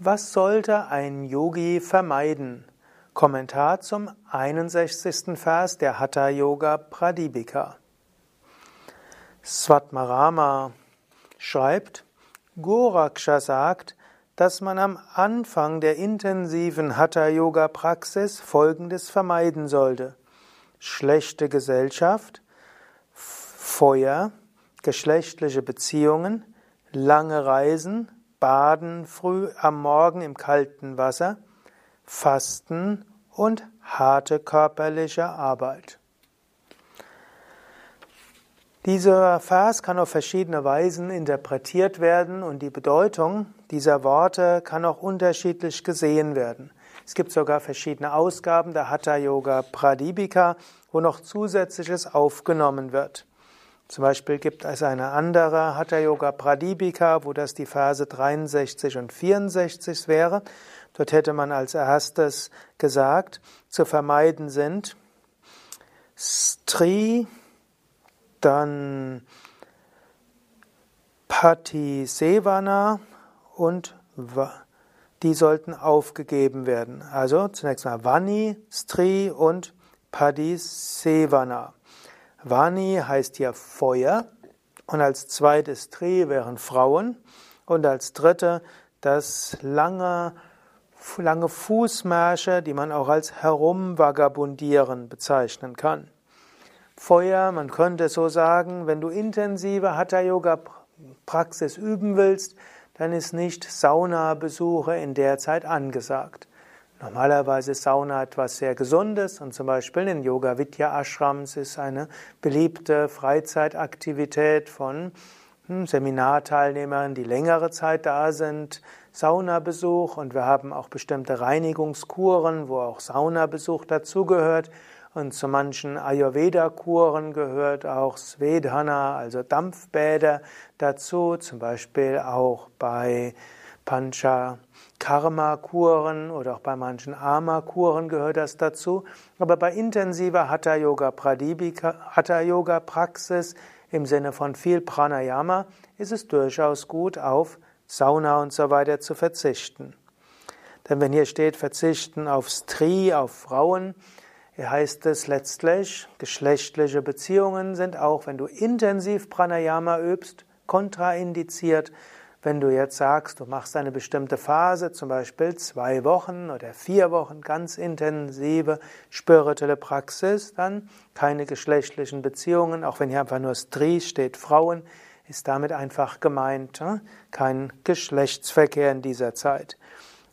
Was sollte ein Yogi vermeiden? Kommentar zum 61. Vers der Hatha Yoga Pradipika. Svatmarama schreibt, Goraksha sagt, dass man am Anfang der intensiven Hatha Yoga Praxis folgendes vermeiden sollte: schlechte Gesellschaft, Feuer, geschlechtliche Beziehungen, lange Reisen, Baden früh am Morgen im kalten Wasser, Fasten und harte körperliche Arbeit. Dieser Vers kann auf verschiedene Weisen interpretiert werden und die Bedeutung dieser Worte kann auch unterschiedlich gesehen werden. Es gibt sogar verschiedene Ausgaben der Hatha Yoga Pradipika, wo noch zusätzliches aufgenommen wird. Zum Beispiel gibt es eine andere Hatha Yoga Pradipika, wo das die Verse 63 und 64 wäre. Dort hätte man als erstes gesagt, zu vermeiden sind Stri, dann Pati Sevana und die sollten aufgegeben werden. Also zunächst mal Vani, Stri und Padi Sevana. Vani heißt hier Feuer und als zweites Tri wären Frauen und als dritte das lange, lange Fußmärsche, die man auch als Herumvagabundieren bezeichnen kann. Feuer, man könnte so sagen, wenn du intensive Hatha-Yoga-Praxis üben willst, dann ist nicht Saunabesuche in der Zeit angesagt. Normalerweise ist Sauna etwas sehr Gesundes und zum Beispiel in Yoga Vidya Ashrams ist eine beliebte Freizeitaktivität von hm, Seminarteilnehmern, die längere Zeit da sind, Saunabesuch und wir haben auch bestimmte Reinigungskuren, wo auch Saunabesuch dazugehört. Und zu manchen Ayurveda-Kuren gehört auch Svedhana, also Dampfbäder dazu, zum Beispiel auch bei Pancha Karma-Kuren oder auch bei manchen Ama-Kuren gehört das dazu. Aber bei intensiver Hatha-Yoga Hatha-Yoga Praxis im Sinne von viel Pranayama ist es durchaus gut, auf Sauna und so weiter zu verzichten. Denn wenn hier steht, verzichten auf Stri, auf Frauen, heißt es letztlich, geschlechtliche Beziehungen sind auch, wenn du intensiv Pranayama übst, kontraindiziert. Wenn du jetzt sagst, du machst eine bestimmte Phase, zum Beispiel zwei Wochen oder vier Wochen ganz intensive spirituelle Praxis, dann keine geschlechtlichen Beziehungen, auch wenn hier einfach nur Stri steht, Frauen, ist damit einfach gemeint, ne? kein Geschlechtsverkehr in dieser Zeit.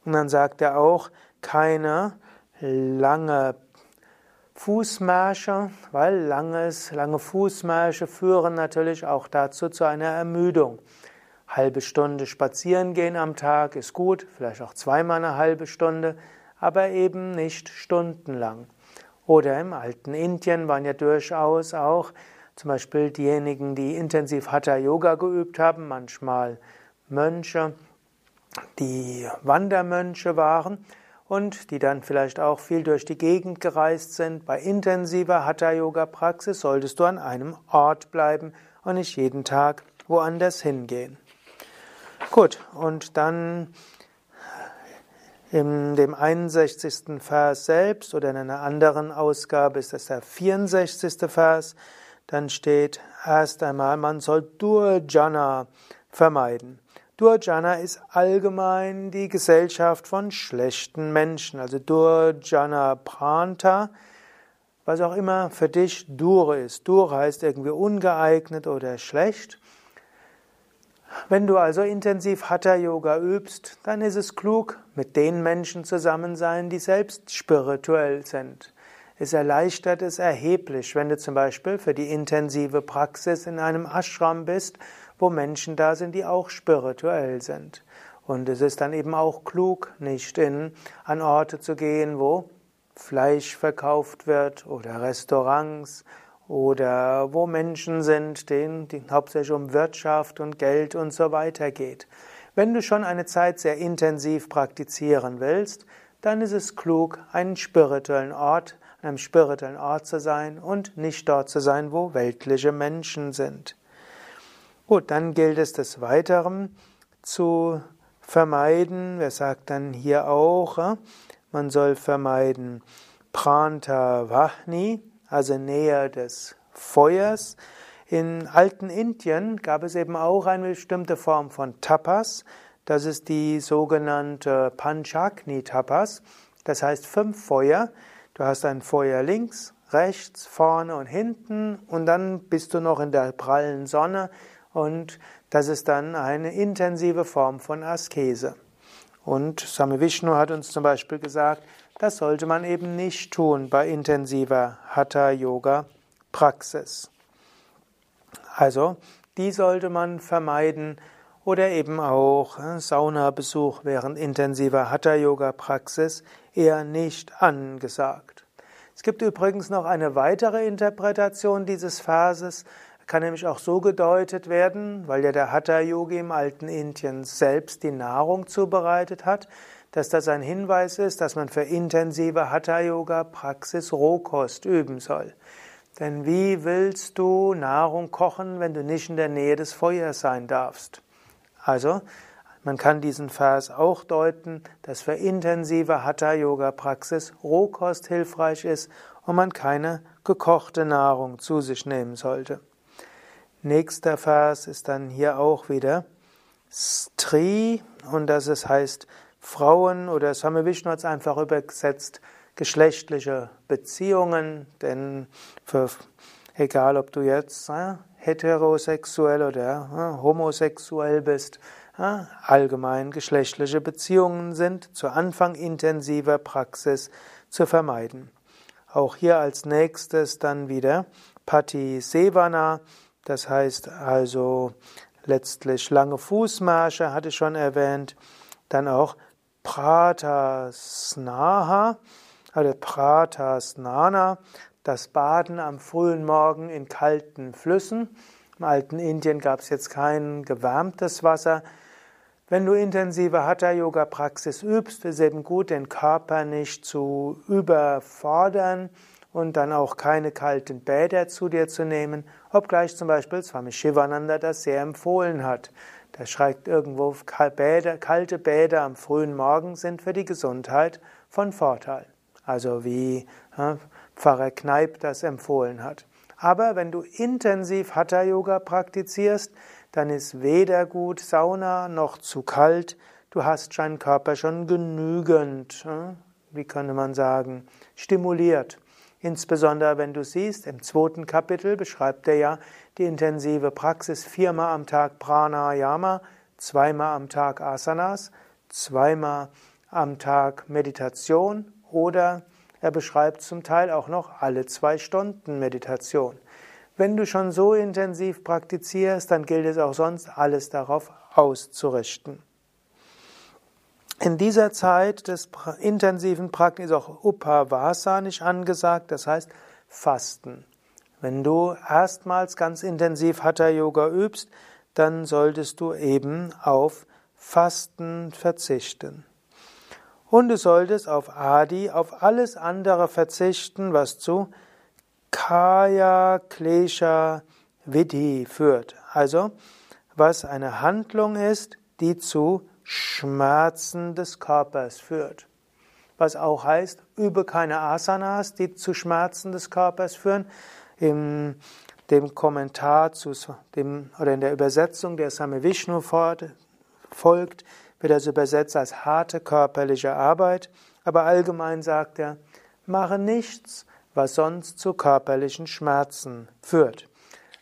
Und dann sagt er auch, keine lange Fußmärsche, weil langes, lange Fußmärsche führen natürlich auch dazu zu einer Ermüdung. Halbe Stunde spazieren gehen am Tag ist gut, vielleicht auch zweimal eine halbe Stunde, aber eben nicht stundenlang. Oder im alten Indien waren ja durchaus auch zum Beispiel diejenigen, die intensiv Hatha Yoga geübt haben, manchmal Mönche, die Wandermönche waren und die dann vielleicht auch viel durch die Gegend gereist sind. Bei intensiver Hatha Yoga Praxis solltest du an einem Ort bleiben und nicht jeden Tag woanders hingehen. Gut, und dann in dem 61. Vers selbst oder in einer anderen Ausgabe ist das der 64. Vers, dann steht erst einmal, man soll Durjana vermeiden. Durjana ist allgemein die Gesellschaft von schlechten Menschen, also Durjana Pranta, was auch immer für dich Dur ist. Dur heißt irgendwie ungeeignet oder schlecht. Wenn du also intensiv Hatha Yoga übst, dann ist es klug, mit den Menschen zusammen sein, die selbst spirituell sind. Es erleichtert es erheblich, wenn du zum Beispiel für die intensive Praxis in einem Ashram bist, wo Menschen da sind, die auch spirituell sind. Und es ist dann eben auch klug, nicht in, an Orte zu gehen, wo Fleisch verkauft wird oder Restaurants oder wo Menschen sind, denen die hauptsächlich um Wirtschaft und Geld und so weiter geht. Wenn du schon eine Zeit sehr intensiv praktizieren willst, dann ist es klug, einen spirituellen Ort, an einem spirituellen Ort zu sein und nicht dort zu sein, wo weltliche Menschen sind. Gut, dann gilt es des Weiteren zu vermeiden. Wer sagt dann hier auch, äh, man soll vermeiden Pranta Vahni, also Nähe des Feuers. In alten Indien gab es eben auch eine bestimmte Form von Tapas. Das ist die sogenannte Panchakni Tapas. Das heißt fünf Feuer. Du hast ein Feuer links, rechts, vorne und hinten und dann bist du noch in der prallen Sonne und das ist dann eine intensive Form von Askese. Und Same Vishnu hat uns zum Beispiel gesagt, das sollte man eben nicht tun bei intensiver Hatha-Yoga-Praxis. Also, die sollte man vermeiden oder eben auch äh, Saunabesuch während intensiver Hatha-Yoga-Praxis eher nicht angesagt. Es gibt übrigens noch eine weitere Interpretation dieses Verses, kann nämlich auch so gedeutet werden, weil ja der Hatha-Yogi im alten Indien selbst die Nahrung zubereitet hat, dass das ein Hinweis ist, dass man für intensive Hatha-Yoga-Praxis Rohkost üben soll. Denn wie willst du Nahrung kochen, wenn du nicht in der Nähe des Feuers sein darfst? Also, man kann diesen Vers auch deuten, dass für intensive Hatha-Yoga-Praxis Rohkost hilfreich ist und man keine gekochte Nahrung zu sich nehmen sollte. Nächster Vers ist dann hier auch wieder Stri und das heißt Frauen oder Same Vishnu hat es einfach übersetzt geschlechtliche Beziehungen, denn für, egal ob du jetzt äh, heterosexuell oder äh, homosexuell bist, äh, allgemein geschlechtliche Beziehungen sind zu Anfang intensiver Praxis zu vermeiden. Auch hier als nächstes dann wieder Pati Sevana, das heißt also letztlich lange Fußmarsche, hatte ich schon erwähnt, dann auch Pratasnaha, oder Pratasnana, das Baden am frühen Morgen in kalten Flüssen. Im alten Indien gab es jetzt kein gewärmtes Wasser. Wenn du intensive Hatha-Yoga-Praxis übst, ist es eben gut, den Körper nicht zu überfordern und dann auch keine kalten Bäder zu dir zu nehmen, obgleich zum Beispiel Swami Shivananda das sehr empfohlen hat. Der schreibt irgendwo, kalte Bäder am frühen Morgen sind für die Gesundheit von Vorteil also wie ja, Pfarrer Kneip das empfohlen hat. Aber wenn du intensiv Hatha Yoga praktizierst, dann ist weder gut Sauna noch zu kalt. Du hast deinen Körper schon genügend, wie könnte man sagen, stimuliert. Insbesondere wenn du siehst, im zweiten Kapitel beschreibt er ja die intensive Praxis viermal am Tag Pranayama, zweimal am Tag Asanas, zweimal am Tag Meditation oder er beschreibt zum Teil auch noch alle zwei Stunden Meditation. Wenn du schon so intensiv praktizierst, dann gilt es auch sonst, alles darauf auszurichten. In dieser Zeit des intensiven Praktiken ist auch Upavasa nicht angesagt, das heißt Fasten. Wenn du erstmals ganz intensiv Hatha Yoga übst, dann solltest du eben auf Fasten verzichten. Und du solltest auf Adi, auf alles andere verzichten, was zu Kaya Klesha Vidhi führt. Also, was eine Handlung ist, die zu Schmerzen des Körpers führt. Was auch heißt, übe keine Asanas, die zu Schmerzen des Körpers führen. In dem Kommentar zu dem, oder in der Übersetzung der Same Vishnu folgt, wird das übersetzt als harte körperliche Arbeit, aber allgemein sagt er, mache nichts, was sonst zu körperlichen Schmerzen führt.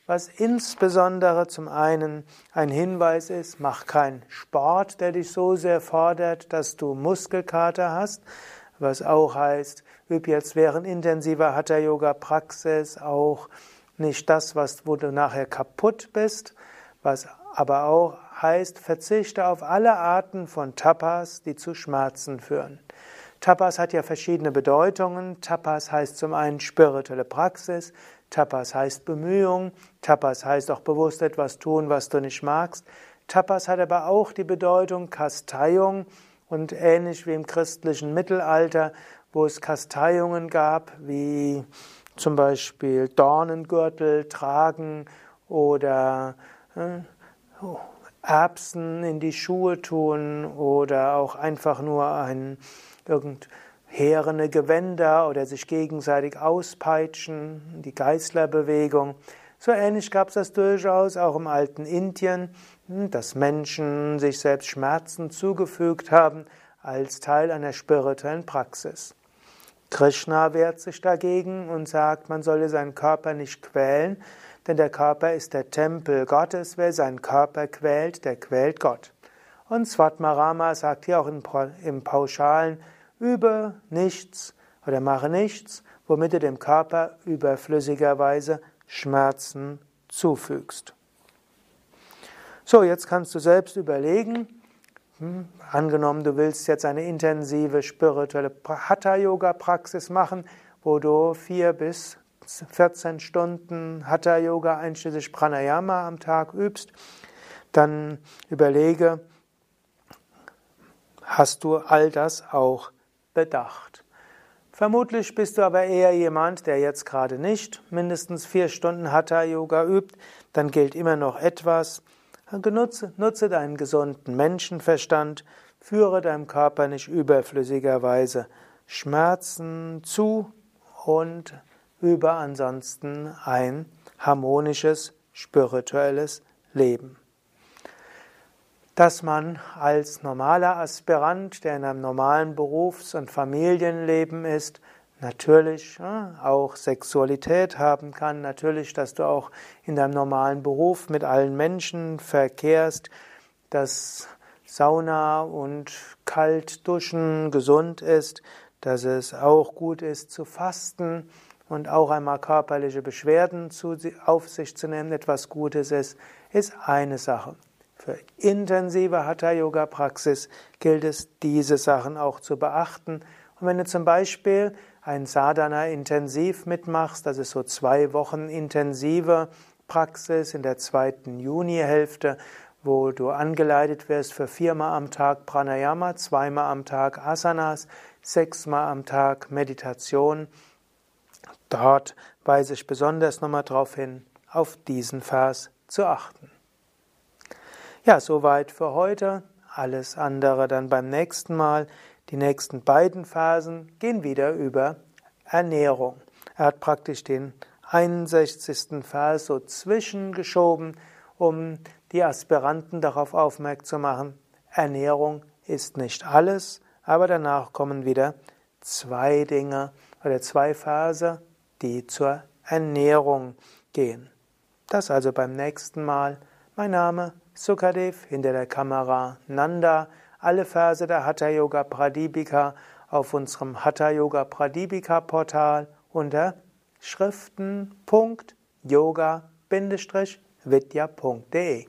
Was insbesondere zum einen ein Hinweis ist, mach keinen Sport, der dich so sehr fordert, dass du Muskelkater hast, was auch heißt, üb jetzt während intensiver Hatha-Yoga-Praxis auch nicht das, was, wo du nachher kaputt bist, was aber auch heißt, verzichte auf alle Arten von Tapas, die zu Schmerzen führen. Tapas hat ja verschiedene Bedeutungen. Tapas heißt zum einen spirituelle Praxis, Tapas heißt Bemühung, Tapas heißt auch bewusst etwas tun, was du nicht magst. Tapas hat aber auch die Bedeutung Kasteiung und ähnlich wie im christlichen Mittelalter, wo es Kasteiungen gab, wie zum Beispiel Dornengürtel tragen oder äh, Erbsen in die Schuhe tun oder auch einfach nur ein irgend heerende Gewänder oder sich gegenseitig auspeitschen, die Geißlerbewegung. So ähnlich gab es das durchaus auch im alten Indien, dass Menschen sich selbst Schmerzen zugefügt haben als Teil einer spirituellen Praxis. Krishna wehrt sich dagegen und sagt, man solle seinen Körper nicht quälen, denn der Körper ist der Tempel Gottes. Wer seinen Körper quält, der quält Gott. Und Svatmarama sagt hier auch im Pauschalen, übe nichts oder mache nichts, womit du dem Körper überflüssigerweise Schmerzen zufügst. So, jetzt kannst du selbst überlegen, hm, angenommen, du willst jetzt eine intensive spirituelle Hatha-Yoga-Praxis machen, wo du vier bis 14 Stunden Hatha-Yoga einschließlich Pranayama am Tag übst, dann überlege, hast du all das auch bedacht? Vermutlich bist du aber eher jemand, der jetzt gerade nicht mindestens vier Stunden Hatha-Yoga übt, dann gilt immer noch etwas. Genutze, nutze deinen gesunden Menschenverstand, führe deinem Körper nicht überflüssigerweise Schmerzen zu und übe ansonsten ein harmonisches spirituelles Leben dass man als normaler Aspirant, der in einem normalen Berufs- und Familienleben ist, natürlich auch Sexualität haben kann, natürlich, dass du auch in deinem normalen Beruf mit allen Menschen verkehrst, dass Sauna und Kaltduschen gesund ist, dass es auch gut ist zu fasten und auch einmal körperliche Beschwerden auf sich zu nehmen, etwas Gutes ist, ist eine Sache. Für intensive Hatha-Yoga-Praxis gilt es, diese Sachen auch zu beachten. Und wenn du zum Beispiel ein Sadhana intensiv mitmachst, das ist so zwei Wochen intensive Praxis in der zweiten Junihälfte, wo du angeleitet wirst für viermal am Tag Pranayama, zweimal am Tag Asanas, sechsmal am Tag Meditation. Dort weise ich besonders nochmal darauf hin, auf diesen Vers zu achten. Ja, soweit für heute. Alles andere dann beim nächsten Mal. Die nächsten beiden Phasen gehen wieder über Ernährung. Er hat praktisch den 61. Vers so zwischengeschoben, um die Aspiranten darauf aufmerksam zu machen, Ernährung ist nicht alles, aber danach kommen wieder zwei Dinge oder zwei Verse, die zur Ernährung gehen. Das also beim nächsten Mal. Mein Name Sukadev, hinter der Kamera Nanda, alle Verse der Hatha Yoga Pradipika auf unserem Hatha Yoga Pradipika Portal unter schriften.yoga-vidya.de